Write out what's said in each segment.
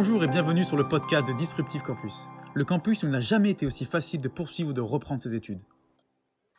Bonjour et bienvenue sur le podcast de Disruptive Campus. Le campus où il n'a jamais été aussi facile de poursuivre ou de reprendre ses études.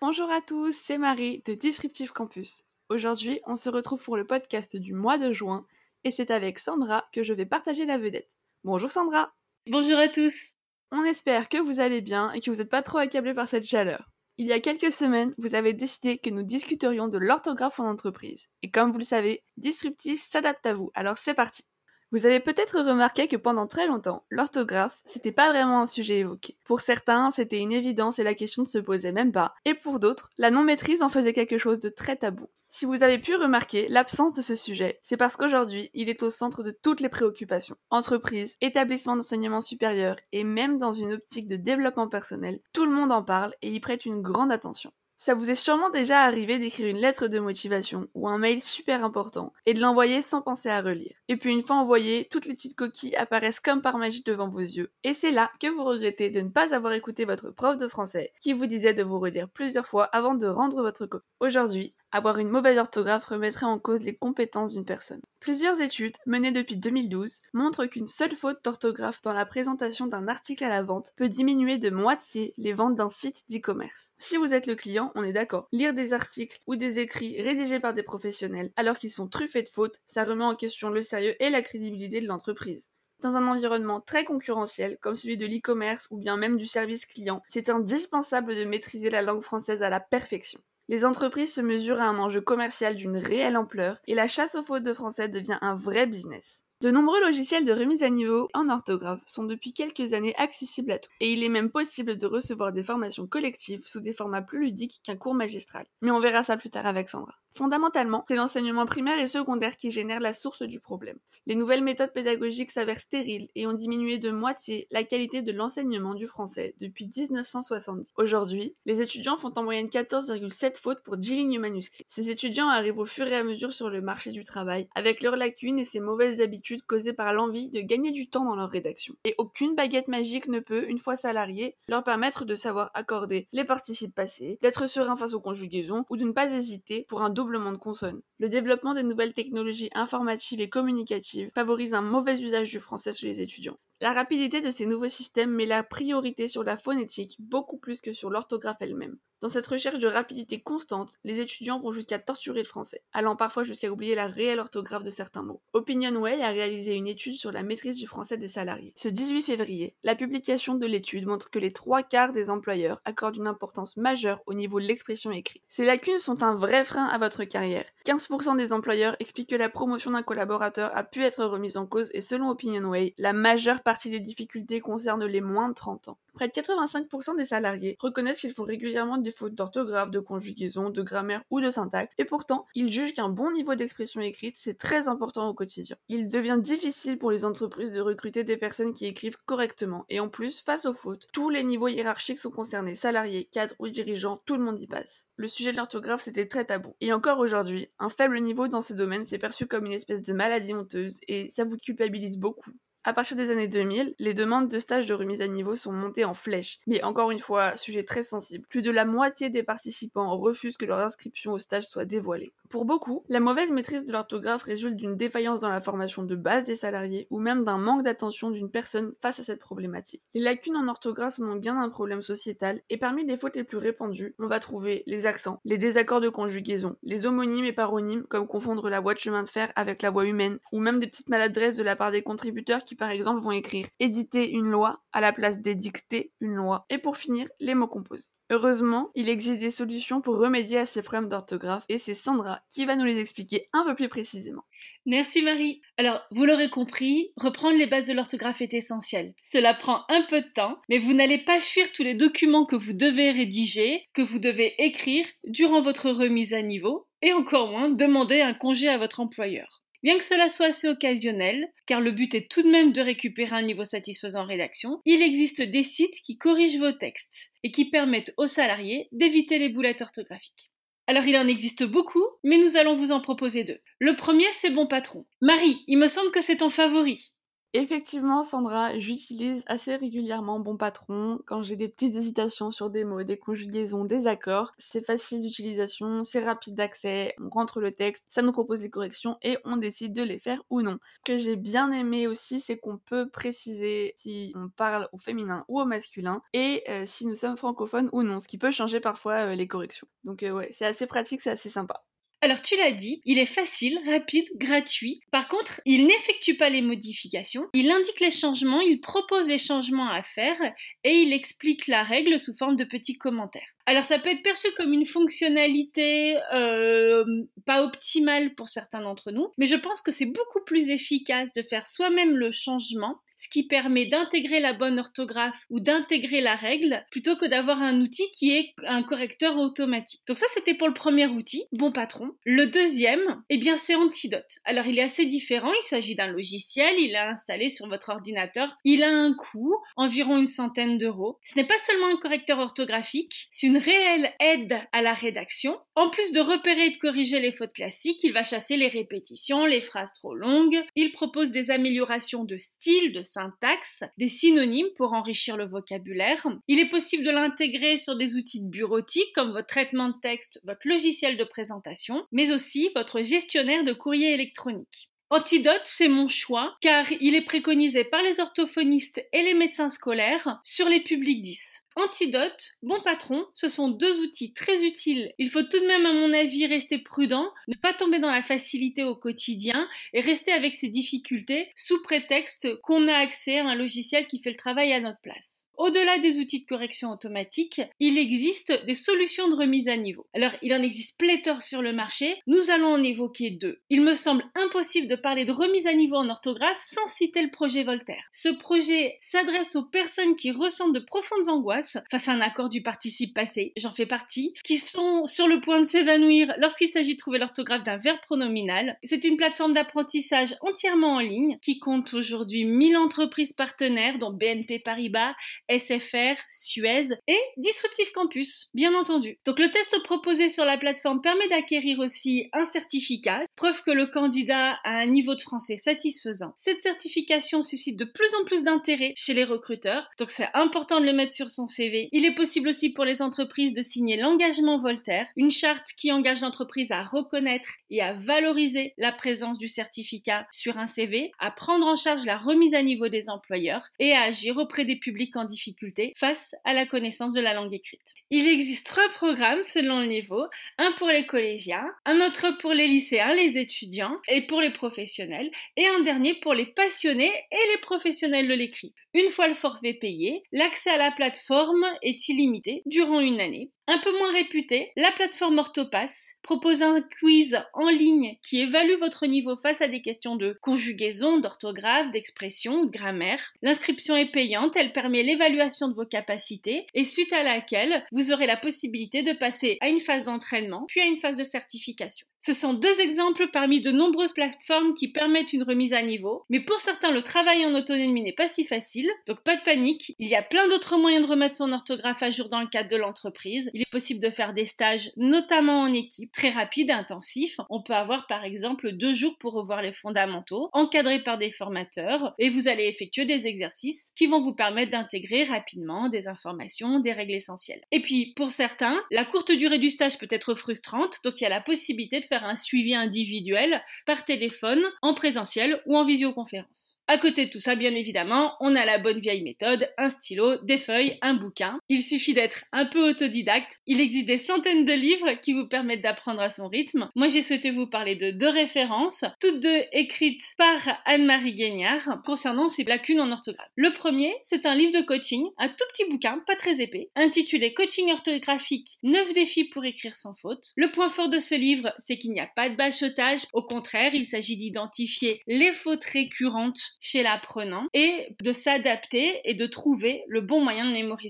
Bonjour à tous, c'est Marie de Disruptive Campus. Aujourd'hui, on se retrouve pour le podcast du mois de juin et c'est avec Sandra que je vais partager la vedette. Bonjour Sandra Bonjour à tous On espère que vous allez bien et que vous n'êtes pas trop accablés par cette chaleur. Il y a quelques semaines, vous avez décidé que nous discuterions de l'orthographe en entreprise. Et comme vous le savez, Disruptive s'adapte à vous, alors c'est parti vous avez peut-être remarqué que pendant très longtemps, l'orthographe, c'était pas vraiment un sujet évoqué. Pour certains, c'était une évidence et la question ne se posait même pas, et pour d'autres, la non-maîtrise en faisait quelque chose de très tabou. Si vous avez pu remarquer l'absence de ce sujet, c'est parce qu'aujourd'hui, il est au centre de toutes les préoccupations. Entreprises, établissements d'enseignement supérieur et même dans une optique de développement personnel, tout le monde en parle et y prête une grande attention. Ça vous est sûrement déjà arrivé d'écrire une lettre de motivation ou un mail super important et de l'envoyer sans penser à relire. Et puis une fois envoyé, toutes les petites coquilles apparaissent comme par magie devant vos yeux. Et c'est là que vous regrettez de ne pas avoir écouté votre prof de français qui vous disait de vous relire plusieurs fois avant de rendre votre copie. Aujourd'hui, avoir une mauvaise orthographe remettrait en cause les compétences d'une personne. Plusieurs études, menées depuis 2012, montrent qu'une seule faute d'orthographe dans la présentation d'un article à la vente peut diminuer de moitié les ventes d'un site d'e-commerce. Si vous êtes le client, on est d'accord. Lire des articles ou des écrits rédigés par des professionnels alors qu'ils sont truffés de fautes, ça remet en question le sérieux et la crédibilité de l'entreprise. Dans un environnement très concurrentiel, comme celui de l'e-commerce ou bien même du service client, c'est indispensable de maîtriser la langue française à la perfection. Les entreprises se mesurent à un enjeu commercial d'une réelle ampleur et la chasse aux fautes de français devient un vrai business. De nombreux logiciels de remise à niveau en orthographe sont depuis quelques années accessibles à tous, et il est même possible de recevoir des formations collectives sous des formats plus ludiques qu'un cours magistral. Mais on verra ça plus tard avec Sandra. Fondamentalement, c'est l'enseignement primaire et secondaire qui génère la source du problème. Les nouvelles méthodes pédagogiques s'avèrent stériles et ont diminué de moitié la qualité de l'enseignement du français depuis 1970. Aujourd'hui, les étudiants font en moyenne 14,7 fautes pour 10 lignes manuscrites. Ces étudiants arrivent au fur et à mesure sur le marché du travail avec leurs lacunes et ces mauvaises habitudes causées par l'envie de gagner du temps dans leur rédaction. Et aucune baguette magique ne peut, une fois salariés, leur permettre de savoir accorder les participes passés, d'être serein face aux conjugaisons ou de ne pas hésiter pour un Le développement des nouvelles technologies informatives et communicatives favorise un mauvais usage du français chez les étudiants. La rapidité de ces nouveaux systèmes met la priorité sur la phonétique beaucoup plus que sur l'orthographe elle-même. Dans cette recherche de rapidité constante, les étudiants vont jusqu'à torturer le français, allant parfois jusqu'à oublier la réelle orthographe de certains mots. OpinionWay a réalisé une étude sur la maîtrise du français des salariés. Ce 18 février, la publication de l'étude montre que les trois quarts des employeurs accordent une importance majeure au niveau de l'expression écrite. Ces lacunes sont un vrai frein à votre carrière. 15% des employeurs expliquent que la promotion d'un collaborateur a pu être remise en cause et selon OpinionWay, la majeure partie des difficultés concerne les moins de 30 ans. Près de 85% des salariés reconnaissent qu'ils font régulièrement des fautes d'orthographe, de conjugaison, de grammaire ou de syntaxe, et pourtant, ils jugent qu'un bon niveau d'expression écrite, c'est très important au quotidien. Il devient difficile pour les entreprises de recruter des personnes qui écrivent correctement, et en plus, face aux fautes, tous les niveaux hiérarchiques sont concernés, salariés, cadres ou dirigeants, tout le monde y passe. Le sujet de l'orthographe, c'était très tabou. Et encore aujourd'hui, un faible niveau dans ce domaine, c'est perçu comme une espèce de maladie honteuse, et ça vous culpabilise beaucoup. À partir des années 2000, les demandes de stages de remise à niveau sont montées en flèche. Mais encore une fois, sujet très sensible. Plus de la moitié des participants refusent que leur inscription au stage soit dévoilée. Pour beaucoup, la mauvaise maîtrise de l'orthographe résulte d'une défaillance dans la formation de base des salariés ou même d'un manque d'attention d'une personne face à cette problématique. Les lacunes en orthographe sont donc bien un problème sociétal et parmi les fautes les plus répandues, on va trouver les accents, les désaccords de conjugaison, les homonymes et paronymes comme confondre la voix de chemin de fer avec la voix humaine ou même des petites maladresses de la part des contributeurs qui par exemple vont écrire éditer une loi à la place d'édicter une loi. Et pour finir, les mots composés. Heureusement, il existe des solutions pour remédier à ces problèmes d'orthographe et c'est Sandra qui va nous les expliquer un peu plus précisément. Merci Marie. Alors, vous l'aurez compris, reprendre les bases de l'orthographe est essentiel. Cela prend un peu de temps, mais vous n'allez pas fuir tous les documents que vous devez rédiger, que vous devez écrire durant votre remise à niveau, et encore moins demander un congé à votre employeur. Bien que cela soit assez occasionnel, car le but est tout de même de récupérer un niveau satisfaisant en rédaction, il existe des sites qui corrigent vos textes et qui permettent aux salariés d'éviter les boulettes orthographiques. Alors il en existe beaucoup, mais nous allons vous en proposer deux. Le premier, c'est Bon Patron. Marie, il me semble que c'est ton favori. Effectivement, Sandra, j'utilise assez régulièrement Bon Patron quand j'ai des petites hésitations sur des mots, des conjugaisons, des accords. C'est facile d'utilisation, c'est rapide d'accès, on rentre le texte, ça nous propose les corrections et on décide de les faire ou non. Ce que j'ai bien aimé aussi, c'est qu'on peut préciser si on parle au féminin ou au masculin et euh, si nous sommes francophones ou non, ce qui peut changer parfois euh, les corrections. Donc euh, ouais, c'est assez pratique, c'est assez sympa. Alors tu l'as dit, il est facile, rapide, gratuit. Par contre, il n'effectue pas les modifications, il indique les changements, il propose les changements à faire et il explique la règle sous forme de petits commentaires. Alors ça peut être perçu comme une fonctionnalité euh, pas optimale pour certains d'entre nous, mais je pense que c'est beaucoup plus efficace de faire soi-même le changement ce qui permet d'intégrer la bonne orthographe ou d'intégrer la règle plutôt que d'avoir un outil qui est un correcteur automatique. Donc ça c'était pour le premier outil, bon patron. Le deuxième, eh bien c'est Antidote. Alors il est assez différent, il s'agit d'un logiciel, il est installé sur votre ordinateur, il a un coût, environ une centaine d'euros. Ce n'est pas seulement un correcteur orthographique, c'est une réelle aide à la rédaction. En plus de repérer et de corriger les fautes classiques, il va chasser les répétitions, les phrases trop longues, il propose des améliorations de style, de syntaxe, des synonymes pour enrichir le vocabulaire. Il est possible de l'intégrer sur des outils de bureautique comme votre traitement de texte, votre logiciel de présentation, mais aussi votre gestionnaire de courrier électronique. Antidote, c'est mon choix, car il est préconisé par les orthophonistes et les médecins scolaires sur les publics 10. Antidote, bon patron, ce sont deux outils très utiles. Il faut tout de même, à mon avis, rester prudent, ne pas tomber dans la facilité au quotidien et rester avec ses difficultés sous prétexte qu'on a accès à un logiciel qui fait le travail à notre place. Au-delà des outils de correction automatique, il existe des solutions de remise à niveau. Alors, il en existe pléthore sur le marché, nous allons en évoquer deux. Il me semble impossible de parler de remise à niveau en orthographe sans citer le projet Voltaire. Ce projet s'adresse aux personnes qui ressentent de profondes angoisses face à un accord du participe passé, j'en fais partie, qui sont sur le point de s'évanouir lorsqu'il s'agit de trouver l'orthographe d'un verbe pronominal. C'est une plateforme d'apprentissage entièrement en ligne qui compte aujourd'hui 1000 entreprises partenaires dont BNP Paribas, SFR, Suez et Disruptive Campus, bien entendu. Donc le test proposé sur la plateforme permet d'acquérir aussi un certificat, preuve que le candidat a un niveau de français satisfaisant. Cette certification suscite de plus en plus d'intérêt chez les recruteurs, donc c'est important de le mettre sur son CV. Il est possible aussi pour les entreprises de signer l'engagement Voltaire, une charte qui engage l'entreprise à reconnaître et à valoriser la présence du certificat sur un CV, à prendre en charge la remise à niveau des employeurs et à agir auprès des publics en difficulté face à la connaissance de la langue écrite. Il existe trois programmes selon le niveau, un pour les collégiens, un autre pour les lycéens, les étudiants et pour les professionnels, et un dernier pour les passionnés et les professionnels de l'écrit. Une fois le forfait payé, l'accès à la plateforme est illimité durant une année. Un peu moins réputée, la plateforme Orthopass propose un quiz en ligne qui évalue votre niveau face à des questions de conjugaison, d'orthographe, d'expression, de grammaire. L'inscription est payante, elle permet l'évaluation de vos capacités et suite à laquelle vous aurez la possibilité de passer à une phase d'entraînement puis à une phase de certification. Ce sont deux exemples parmi de nombreuses plateformes qui permettent une remise à niveau, mais pour certains le travail en autonomie n'est pas si facile, donc pas de panique, il y a plein d'autres moyens de remettre son orthographe à jour dans le cadre de l'entreprise. Il est possible de faire des stages, notamment en équipe, très rapides, intensifs. On peut avoir par exemple deux jours pour revoir les fondamentaux, encadrés par des formateurs, et vous allez effectuer des exercices qui vont vous permettre d'intégrer rapidement des informations, des règles essentielles. Et puis pour certains, la courte durée du stage peut être frustrante, donc il y a la possibilité de faire un suivi individuel par téléphone, en présentiel ou en visioconférence. À côté de tout ça, bien évidemment, on a la bonne vieille méthode, un stylo, des feuilles, un Il suffit d'être un peu autodidacte. Il existe des centaines de livres qui vous permettent d'apprendre à son rythme. Moi, j'ai souhaité vous parler de deux références, toutes deux écrites par Anne-Marie Guignard concernant ses lacunes en orthographe. Le premier, c'est un livre de coaching, un tout petit bouquin, pas très épais, intitulé Coaching orthographique 9 défis pour écrire sans faute. Le point fort de ce livre, c'est qu'il n'y a pas de bachotage. Au contraire, il s'agit d'identifier les fautes récurrentes chez l'apprenant et de s'adapter et de trouver le bon moyen de mémoriser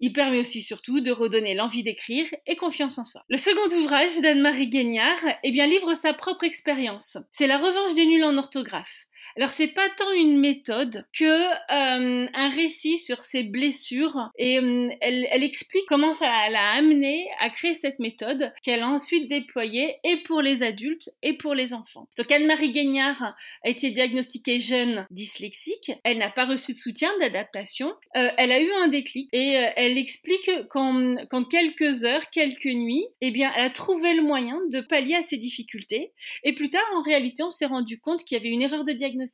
Il permet aussi surtout de redonner l'envie d'écrire et confiance en soi. Le second ouvrage d'Anne-Marie Guignard, eh bien, livre sa propre expérience. C'est La revanche des nuls en orthographe. Alors c'est pas tant une méthode que euh, un récit sur ses blessures et euh, elle, elle, explique comment ça l'a amené à créer cette méthode qu'elle a ensuite déployée et pour les adultes et pour les enfants. Donc Anne-Marie Gagnard a été diagnostiquée jeune dyslexique, elle n'a pas reçu de soutien d'adaptation, euh, elle a eu un déclic et euh, elle explique qu'en, qu'en quelques heures, quelques nuits, eh bien elle a trouvé le moyen de pallier à ses difficultés. Et plus tard en réalité on s'est rendu compte qu'il y avait une erreur de diagnostic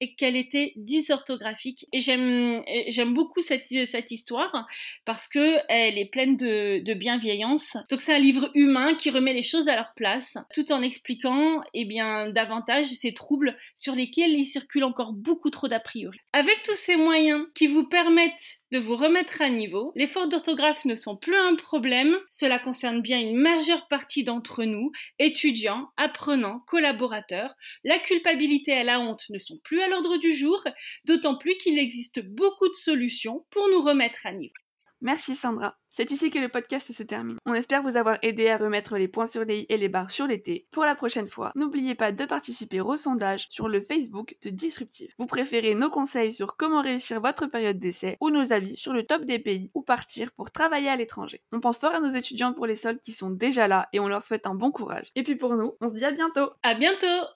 et qu'elle était dysorthographique et j'aime beaucoup cette, histoire parce que elle est pleine de, de bienveillance. Donc c'est un livre humain qui remet les choses à leur place tout en expliquant eh bien davantage ces troubles sur lesquels il circule encore beaucoup trop d'a priori. Avec tous ces moyens qui vous permettent de vous remettre à niveau, les fautes d'orthographe ne sont plus un problème, cela concerne bien une majeure partie d'entre nous, étudiants, apprenants, collaborateurs. La culpabilité et la honte ne sont plus à l'ordre du jour, d'autant plus qu'il existe beaucoup de solutions pour nous remettre à niveau. Merci Sandra. C'est ici que le podcast se termine. On espère vous avoir aidé à remettre les points sur les i et les barres sur les t. Pour la prochaine fois, n'oubliez pas de participer au sondage sur le Facebook de Disruptive. Vous préférez nos conseils sur comment réussir votre période d'essai ou nos avis sur le top des pays où partir pour travailler à l'étranger. On pense fort à nos étudiants pour les soldes qui sont déjà là et on leur souhaite un bon courage. Et puis pour nous, on se dit à bientôt. À bientôt.